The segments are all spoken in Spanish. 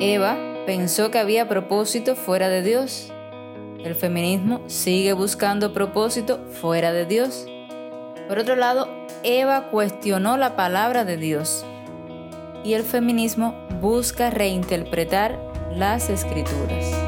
Eva pensó que había propósito fuera de Dios. El feminismo sigue buscando propósito fuera de Dios. Por otro lado, Eva cuestionó la palabra de Dios y el feminismo busca reinterpretar las escrituras.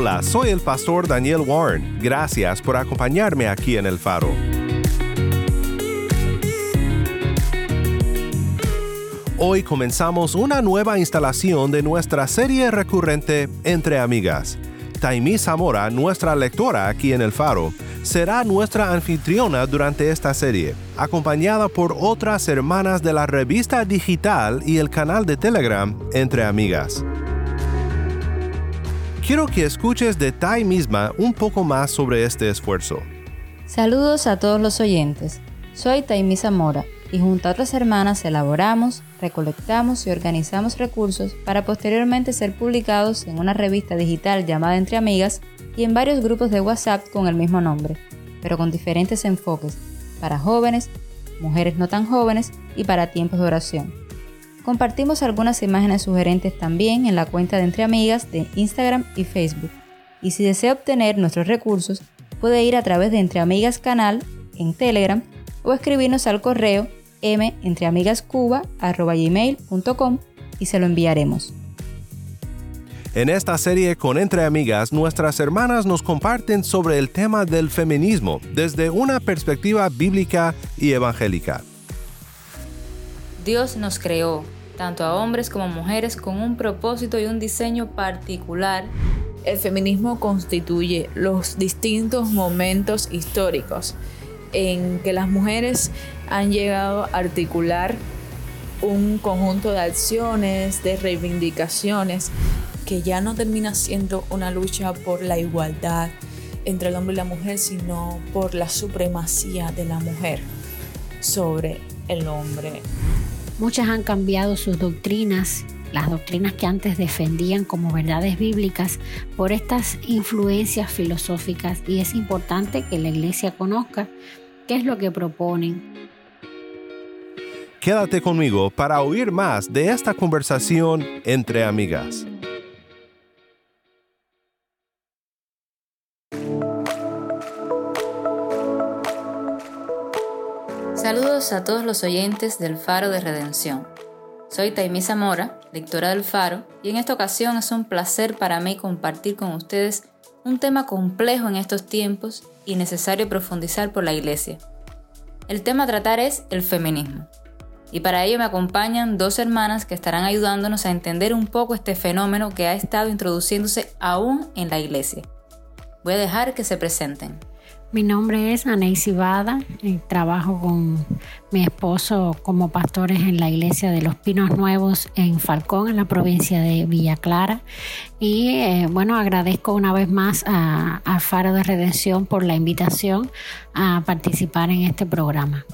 Hola, soy el pastor Daniel Warren. Gracias por acompañarme aquí en El Faro. Hoy comenzamos una nueva instalación de nuestra serie recurrente Entre Amigas. Taimí Zamora, nuestra lectora aquí en El Faro, será nuestra anfitriona durante esta serie, acompañada por otras hermanas de la revista digital y el canal de Telegram Entre Amigas. Quiero que escuches de Tai misma un poco más sobre este esfuerzo. Saludos a todos los oyentes. Soy Taimi Zamora y junto a otras hermanas elaboramos, recolectamos y organizamos recursos para posteriormente ser publicados en una revista digital llamada Entre Amigas y en varios grupos de WhatsApp con el mismo nombre, pero con diferentes enfoques, para jóvenes, mujeres no tan jóvenes y para tiempos de oración. Compartimos algunas imágenes sugerentes también en la cuenta de Entre Amigas de Instagram y Facebook. Y si desea obtener nuestros recursos, puede ir a través de Entre Amigas Canal en Telegram o escribirnos al correo mentreamigascuba.gmail.com y se lo enviaremos. En esta serie con Entre Amigas, nuestras hermanas nos comparten sobre el tema del feminismo desde una perspectiva bíblica y evangélica. Dios nos creó, tanto a hombres como mujeres, con un propósito y un diseño particular. El feminismo constituye los distintos momentos históricos en que las mujeres han llegado a articular un conjunto de acciones, de reivindicaciones, que ya no termina siendo una lucha por la igualdad entre el hombre y la mujer, sino por la supremacía de la mujer sobre el hombre. Muchas han cambiado sus doctrinas, las doctrinas que antes defendían como verdades bíblicas, por estas influencias filosóficas y es importante que la iglesia conozca qué es lo que proponen. Quédate conmigo para oír más de esta conversación entre amigas. Saludos a todos los oyentes del Faro de Redención. Soy Taimí Zamora, lectora del Faro, y en esta ocasión es un placer para mí compartir con ustedes un tema complejo en estos tiempos y necesario profundizar por la Iglesia. El tema a tratar es el feminismo. Y para ello me acompañan dos hermanas que estarán ayudándonos a entender un poco este fenómeno que ha estado introduciéndose aún en la Iglesia. Voy a dejar que se presenten. Mi nombre es Anaís Bada, y trabajo con mi esposo como pastores en la iglesia de los Pinos Nuevos en Falcón, en la provincia de Villa Clara. Y eh, bueno, agradezco una vez más a, a Faro de Redención por la invitación a participar en este programa.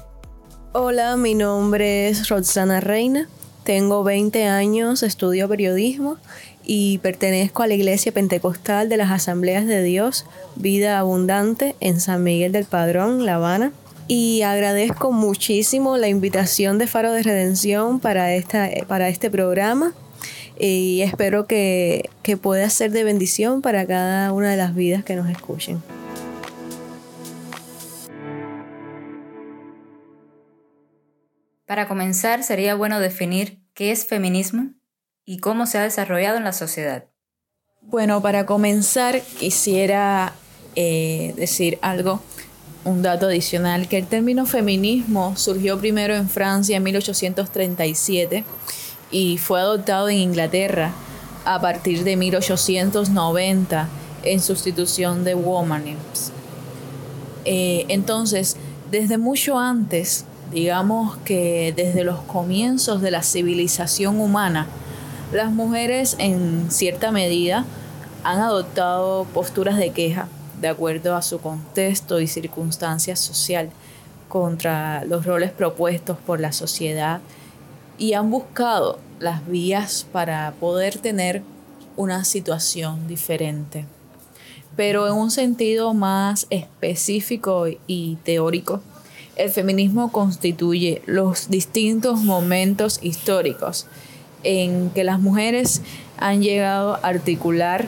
Hola, mi nombre es Roxana Reina, tengo 20 años, estudio periodismo y pertenezco a la Iglesia Pentecostal de las Asambleas de Dios, Vida Abundante, en San Miguel del Padrón, La Habana. Y agradezco muchísimo la invitación de Faro de Redención para, esta, para este programa y espero que, que pueda ser de bendición para cada una de las vidas que nos escuchen. Para comenzar, sería bueno definir qué es feminismo y cómo se ha desarrollado en la sociedad. Bueno, para comenzar quisiera eh, decir algo, un dato adicional, que el término feminismo surgió primero en Francia en 1837 y fue adoptado en Inglaterra a partir de 1890 en sustitución de womanism. Eh, entonces, desde mucho antes, digamos que desde los comienzos de la civilización humana, las mujeres en cierta medida han adoptado posturas de queja de acuerdo a su contexto y circunstancias social contra los roles propuestos por la sociedad y han buscado las vías para poder tener una situación diferente. Pero en un sentido más específico y teórico, el feminismo constituye los distintos momentos históricos en que las mujeres han llegado a articular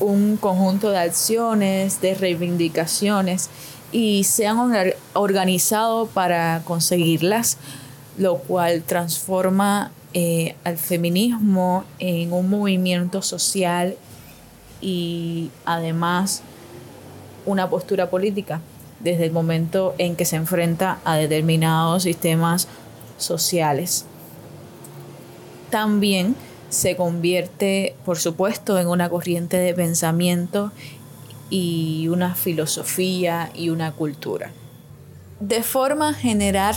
un conjunto de acciones, de reivindicaciones y se han organizado para conseguirlas, lo cual transforma eh, al feminismo en un movimiento social y además una postura política desde el momento en que se enfrenta a determinados sistemas sociales. También se convierte, por supuesto, en una corriente de pensamiento y una filosofía y una cultura. De forma general,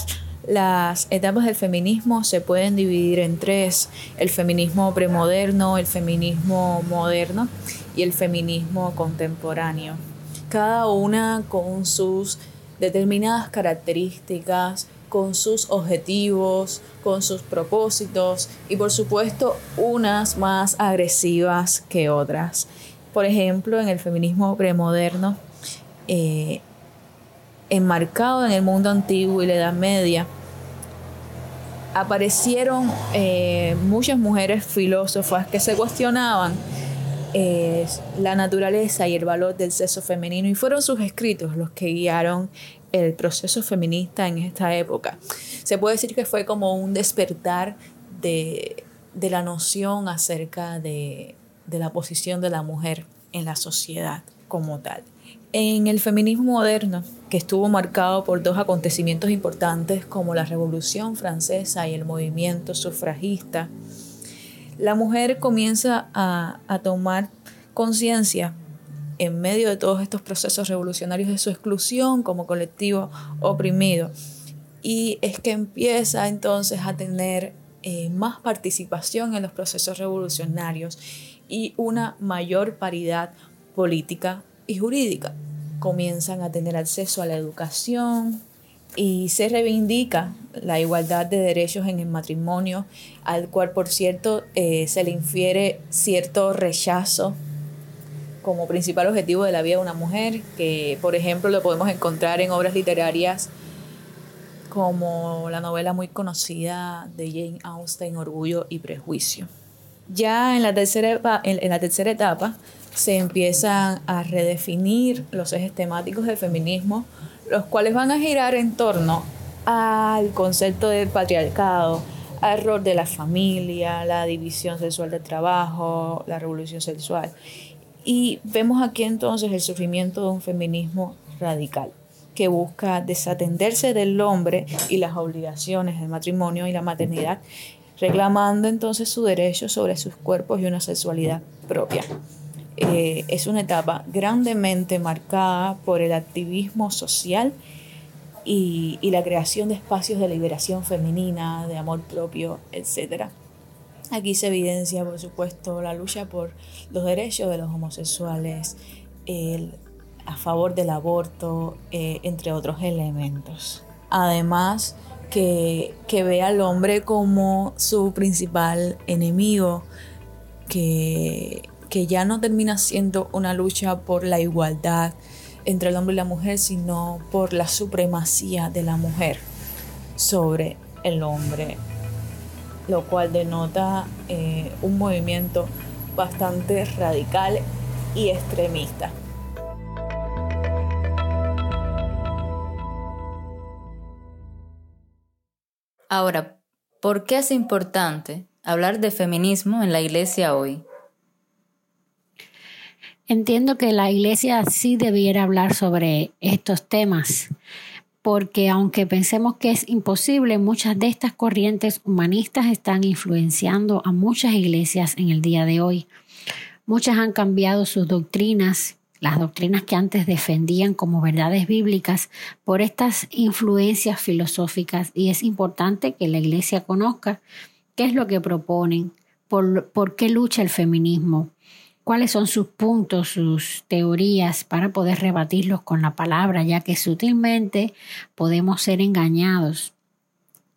las etapas del feminismo se pueden dividir en tres, el feminismo premoderno, el feminismo moderno y el feminismo contemporáneo. Cada una con sus determinadas características, con sus objetivos, con sus propósitos y por supuesto unas más agresivas que otras. Por ejemplo, en el feminismo premoderno, eh, enmarcado en el mundo antiguo y la Edad Media, aparecieron eh, muchas mujeres filósofas que se cuestionaban eh, la naturaleza y el valor del sexo femenino y fueron sus escritos los que guiaron el proceso feminista en esta época. Se puede decir que fue como un despertar de, la noción acerca de, de la posición de la mujer en la sociedad como tal. En el feminismo moderno, que estuvo marcado por dos acontecimientos importantes como la Revolución Francesa y el movimiento sufragista, la mujer comienza a, a tomar conciencia en medio de todos estos procesos revolucionarios de su exclusión como colectivo oprimido. Y es que empieza entonces a tener eh, más participación en los procesos revolucionarios y una mayor paridad política y jurídica. Comienzan a tener acceso a la educación y se reivindica la igualdad de derechos en el matrimonio, al cual por cierto eh, se le infiere cierto rechazo como principal objetivo de la vida de una mujer, que por ejemplo lo podemos encontrar en obras literarias como la novela muy conocida de Jane Austen, Orgullo y Prejuicio. Ya en la tercera, en la tercera etapa se empiezan a redefinir los ejes temáticos del feminismo, los cuales van a girar en torno al concepto del patriarcado, al rol de la familia, la división sexual del trabajo, la revolución sexual. Y vemos aquí entonces el sufrimiento de un feminismo radical que busca desatenderse del hombre y las obligaciones del matrimonio y la maternidad, reclamando entonces su derecho sobre sus cuerpos y una sexualidad propia. Eh, es una etapa grandemente marcada por el activismo social y, y la creación de espacios de liberación femenina, de amor propio, etcétera. Aquí se evidencia, por supuesto, la lucha por los derechos de los homosexuales, a favor del aborto, eh, entre otros elementos. Además, que, ve al hombre como su principal enemigo, que, que ya no termina siendo una lucha por la igualdad entre el hombre y la mujer, sino por la supremacía de la mujer sobre el hombre lo cual denota eh, un movimiento bastante radical y extremista. Ahora, ¿por qué es importante hablar de feminismo en la iglesia hoy? Entiendo que la iglesia sí debiera hablar sobre estos temas, porque aunque pensemos que es imposible, muchas de estas corrientes humanistas están influenciando a muchas iglesias en el día de hoy. Muchas han cambiado sus doctrinas, las doctrinas que antes defendían como verdades bíblicas, por estas influencias filosóficas y es importante que la iglesia conozca qué es lo que proponen, por, por qué lucha el feminismo, cuáles son sus puntos, sus teorías para poder rebatirlos con la palabra, ya que sutilmente podemos ser engañados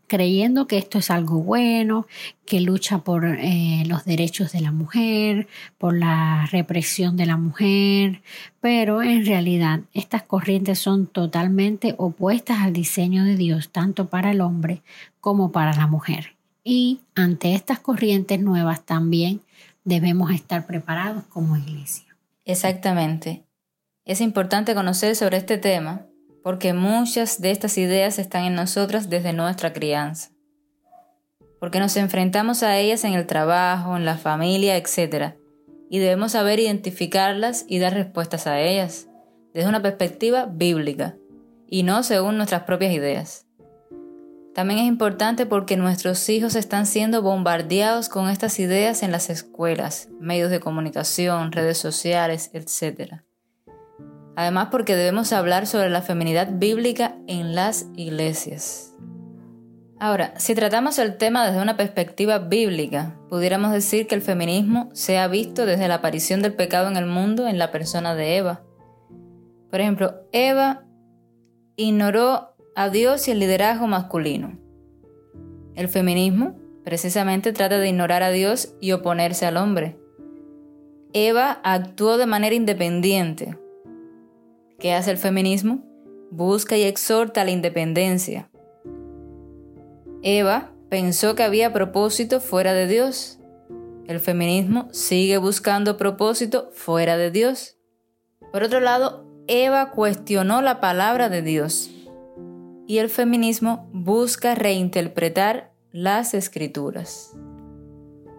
creyendo que esto es algo bueno, que lucha por eh, los derechos de la mujer, por la represión de la mujer, pero en realidad estas corrientes son totalmente opuestas al diseño de Dios, tanto para el hombre como para la mujer. Y ante estas corrientes nuevas también debemos estar preparados como iglesia. Exactamente. Es importante conocer sobre este tema porque muchas de estas ideas están en nosotras desde nuestra crianza. Porque nos enfrentamos a ellas en el trabajo, en la familia, etc. Y debemos saber identificarlas y dar respuestas a ellas desde una perspectiva bíblica y no según nuestras propias ideas. También es importante porque nuestros hijos están siendo bombardeados con estas ideas en las escuelas, medios de comunicación, redes sociales, etc. Además porque debemos hablar sobre la feminidad bíblica en las iglesias. Ahora, si tratamos el tema desde una perspectiva bíblica, pudiéramos decir que el feminismo se ha visto desde la aparición del pecado en el mundo en la persona de Eva. Por ejemplo, Eva ignoró a Dios y el liderazgo masculino. El feminismo precisamente trata de ignorar a Dios y oponerse al hombre. Eva actuó de manera independiente. ¿Qué hace el feminismo? Busca y exhorta la independencia. Eva pensó que había propósito fuera de Dios. El feminismo sigue buscando propósito fuera de Dios. Por otro lado, Eva cuestionó la palabra de Dios y el feminismo busca reinterpretar las escrituras.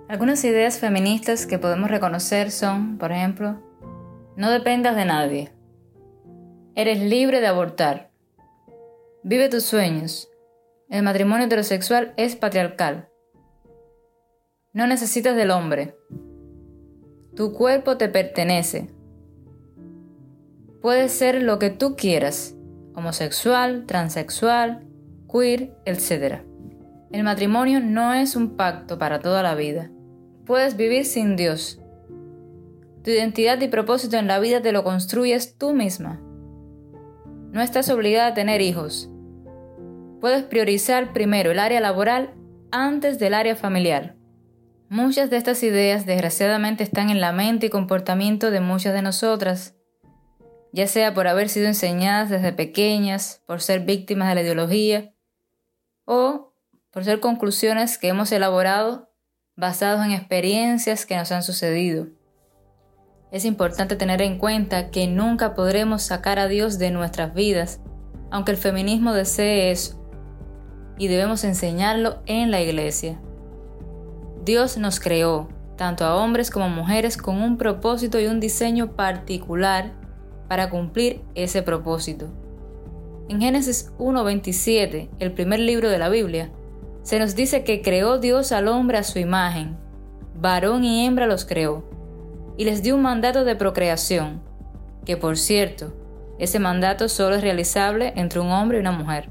Algunas ideas feministas que podemos reconocer son, por ejemplo, no dependas de nadie. Eres libre de abortar. Vive tus sueños. El matrimonio heterosexual es patriarcal. No necesitas del hombre. Tu cuerpo te pertenece. Puedes ser lo que tú quieras homosexual, transexual, queer, etc. El matrimonio no es un pacto para toda la vida. Puedes vivir sin Dios. Tu identidad y propósito en la vida te lo construyes tú misma. No estás obligada a tener hijos. Puedes priorizar primero el área laboral antes del área familiar. Muchas de estas ideas desgraciadamente están en la mente y comportamiento de muchas de nosotras ya sea por haber sido enseñadas desde pequeñas, por ser víctimas de la ideología, o por ser conclusiones que hemos elaborado basadas en experiencias que nos han sucedido. Es importante tener en cuenta que nunca podremos sacar a Dios de nuestras vidas, aunque el feminismo desee eso, y debemos enseñarlo en la iglesia. Dios nos creó, tanto a hombres como a mujeres, con un propósito y un diseño particular para cumplir ese propósito. En Génesis 1.27, el primer libro de la Biblia, se nos dice que creó Dios al hombre a su imagen, varón y hembra los creó, y les dio un mandato de procreación, que por cierto, ese mandato solo es realizable entre un hombre y una mujer,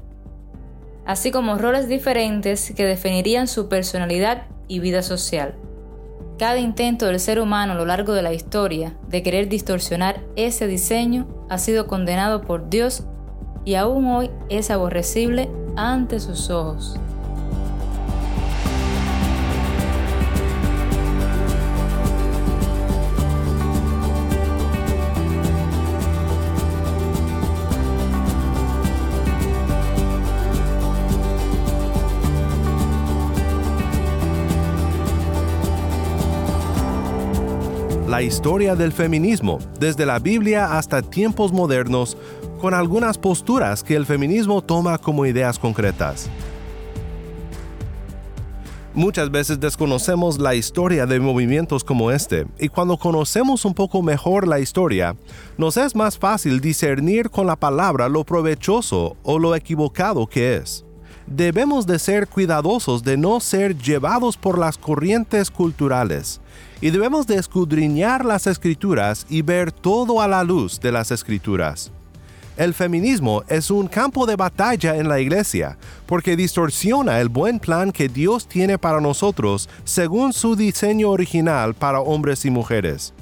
así como roles diferentes que definirían su personalidad y vida social. Cada intento del ser humano a lo largo de la historia de querer distorsionar ese diseño ha sido condenado por Dios y aún hoy es aborrecible ante sus ojos. La historia del feminismo, desde la Biblia hasta tiempos modernos, con algunas posturas que el feminismo toma como ideas concretas. Muchas veces desconocemos la historia de movimientos como este, y cuando conocemos un poco mejor la historia, nos es más fácil discernir con la palabra lo provechoso o lo equivocado que es. Debemos de ser cuidadosos de no ser llevados por las corrientes culturales, y debemos de escudriñar las escrituras y ver todo a la luz de las escrituras. El feminismo es un campo de batalla en la iglesia porque distorsiona el buen plan que Dios tiene para nosotros según su diseño original para hombres y mujeres.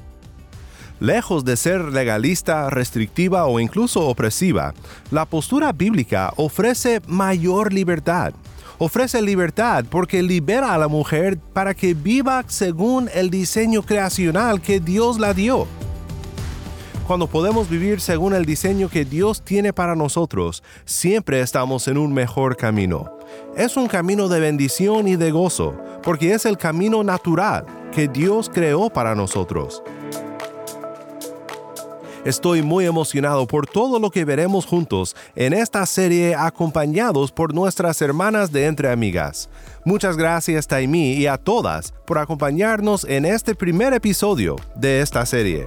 Lejos de ser legalista, restrictiva o incluso opresiva, la postura bíblica ofrece mayor libertad. Ofrece libertad porque libera a la mujer para que viva según el diseño creacional que Dios la dio cuando podemos vivir según el diseño que Dios tiene para nosotros, siempre estamos en un mejor camino. Es un camino de bendición y de gozo, porque es el camino natural que Dios creó para nosotros. Estoy muy emocionado por todo lo que veremos juntos en esta serie acompañados por nuestras hermanas de Entre Amigas. Muchas gracias Taimi y a todas por acompañarnos en este primer episodio de esta serie.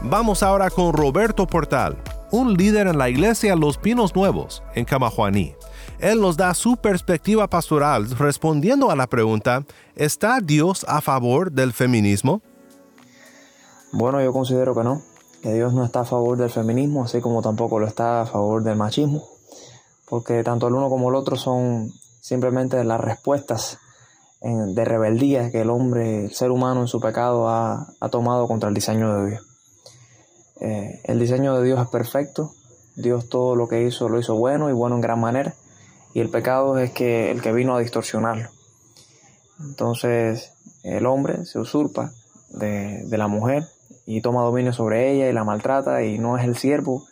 Vamos ahora con Roberto Portal, un líder en la iglesia Los Pinos Nuevos, en Camajuaní. Él nos da su perspectiva pastoral respondiendo a la pregunta, ¿está Dios a favor del feminismo? Bueno, yo considero que no, que Dios no está a favor del feminismo, así como tampoco lo está a favor del machismo, porque tanto el uno como el otro son simplemente las respuestas de rebeldía que el hombre, el ser humano en su pecado ha, ha tomado contra el diseño de Dios. Eh, el diseño de Dios es perfecto, Dios todo lo que hizo lo hizo bueno y bueno en gran manera, y el pecado es que el que vino a distorsionarlo. Entonces el hombre se usurpa de, de la mujer y toma dominio sobre ella y la maltrata y no es el siervo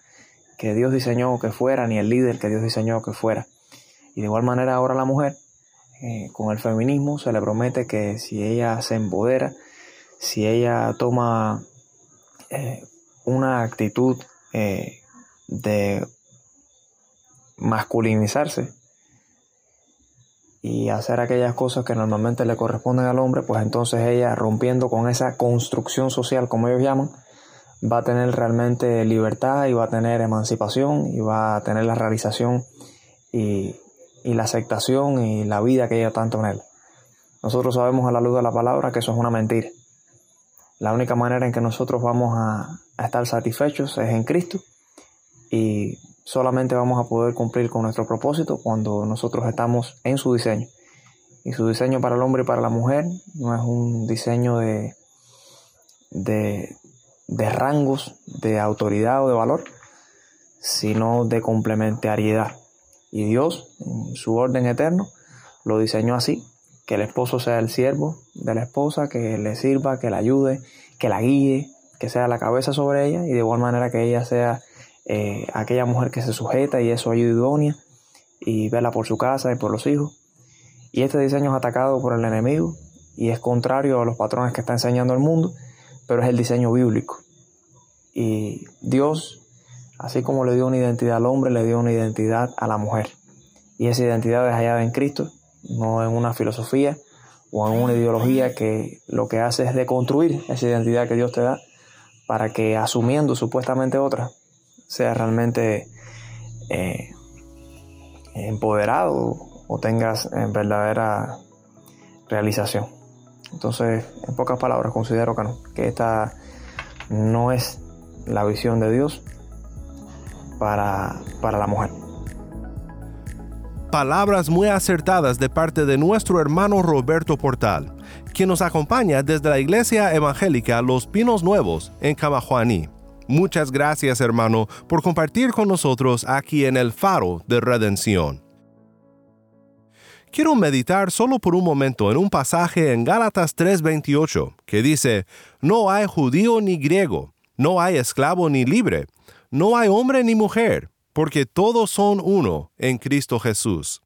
que Dios diseñó que fuera, ni el líder que Dios diseñó que fuera. Y de igual manera ahora la mujer, eh, con el feminismo, se le promete que si ella se empodera, si ella toma eh, una actitud eh, de masculinizarse y hacer aquellas cosas que normalmente le corresponden al hombre, pues entonces ella rompiendo con esa construcción social, como ellos llaman, va a tener realmente libertad y va a tener emancipación y va a tener la realización y, y la aceptación y la vida que ella tanto él. Nosotros sabemos a la luz de la palabra que eso es una mentira. La única manera en que nosotros vamos a, estar satisfechos es en Cristo y solamente vamos a poder cumplir con nuestro propósito cuando nosotros estamos en su diseño. Y su diseño para el hombre y para la mujer no es un diseño de, de, de rangos, de autoridad o de valor, sino de complementariedad. Y Dios, en su orden eterno, lo diseñó así que el esposo sea el siervo de la esposa, que le sirva, que la ayude, que la guíe, que sea la cabeza sobre ella y de igual manera que ella sea eh, aquella mujer que se sujeta y es su ayuda idónea y vela por su casa y por los hijos. Y este diseño es atacado por el enemigo y es contrario a los patrones que está enseñando el mundo, pero es el diseño bíblico. Y Dios, así como le dio una identidad al hombre, le dio una identidad a la mujer. Y esa identidad es hallada en Cristo no en una filosofía o en una ideología que lo que hace es deconstruir esa identidad que Dios te da para que asumiendo supuestamente otra sea realmente eh, empoderado o tengas en verdadera realización. Entonces, en pocas palabras, considero que esta no es la visión de Dios para, para la mujer palabras muy acertadas de parte de nuestro hermano Roberto Portal, quien nos acompaña desde la Iglesia Evangélica Los Pinos Nuevos en Camajuaní. Muchas gracias hermano por compartir con nosotros aquí en el Faro de Redención. Quiero meditar solo por un momento en un pasaje en Gálatas 3:28 que dice, No hay judío ni griego, no hay esclavo ni libre, no hay hombre ni mujer porque todos son uno en Cristo Jesús.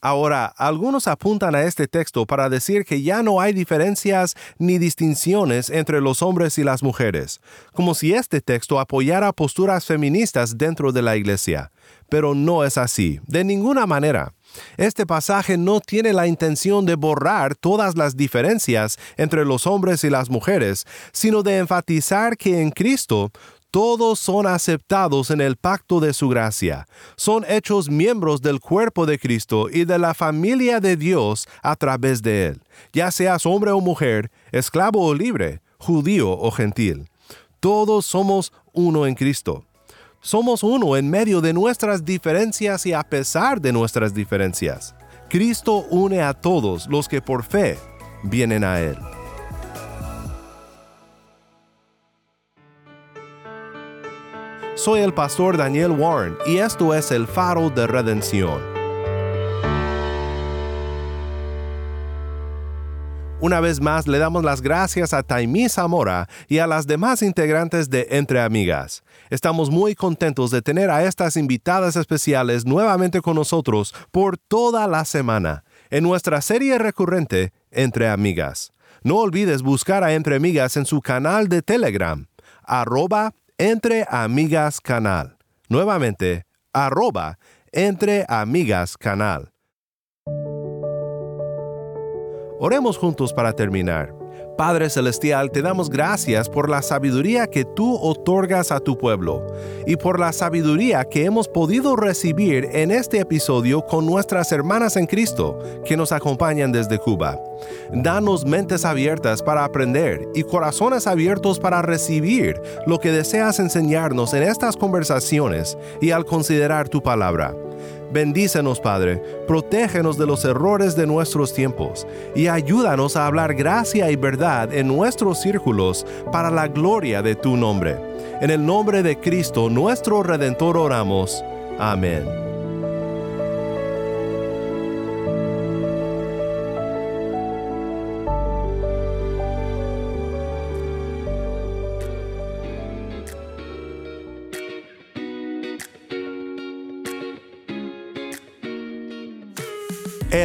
Ahora, algunos apuntan a este texto para decir que ya no hay diferencias ni distinciones entre los hombres y las mujeres, como si este texto apoyara posturas feministas dentro de la Iglesia. Pero no es así, de ninguna manera. Este pasaje no tiene la intención de borrar todas las diferencias entre los hombres y las mujeres, sino de enfatizar que en Cristo todos son aceptados en el pacto de su gracia, son hechos miembros del cuerpo de Cristo y de la familia de Dios a través de él, ya seas hombre o mujer, esclavo o libre, judío o gentil. Todos somos uno en Cristo. Somos uno en medio de nuestras diferencias y a pesar de nuestras diferencias. Cristo une a todos los que por fe vienen a Él. Soy el pastor Daniel Warren y esto es el faro de redención. Una vez más le damos las gracias a Taimí Zamora y a las demás integrantes de Entre Amigas. Estamos muy contentos de tener a estas invitadas especiales nuevamente con nosotros por toda la semana en nuestra serie recurrente Entre Amigas. No olvides buscar a Entre Amigas en su canal de Telegram, arroba Entre Amigas Canal. Nuevamente, arroba Entre Amigas Canal. Oremos juntos para terminar. Padre Celestial, te damos gracias por la sabiduría que tú otorgas a tu pueblo y por la sabiduría que hemos podido recibir en este episodio con nuestras hermanas en Cristo que nos acompañan desde Cuba. Danos mentes abiertas para aprender y corazones abiertos para recibir lo que deseas enseñarnos en estas conversaciones y al considerar tu palabra. Bendícenos, Padre, protégenos de los errores de nuestros tiempos y ayúdanos a hablar gracia y verdad en nuestros círculos para la gloria de tu nombre. En el nombre de Cristo, nuestro Redentor, oramos. Amén.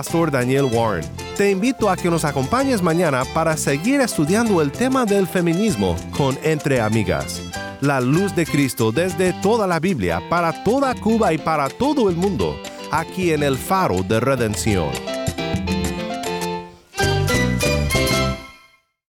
pastor Daniel Warren. Te invito a que nos acompañes mañana para seguir estudiando el tema del feminismo con Entre Amigas. La luz de Cristo desde toda la Biblia, para toda Cuba y para todo el mundo, aquí en el faro de redención.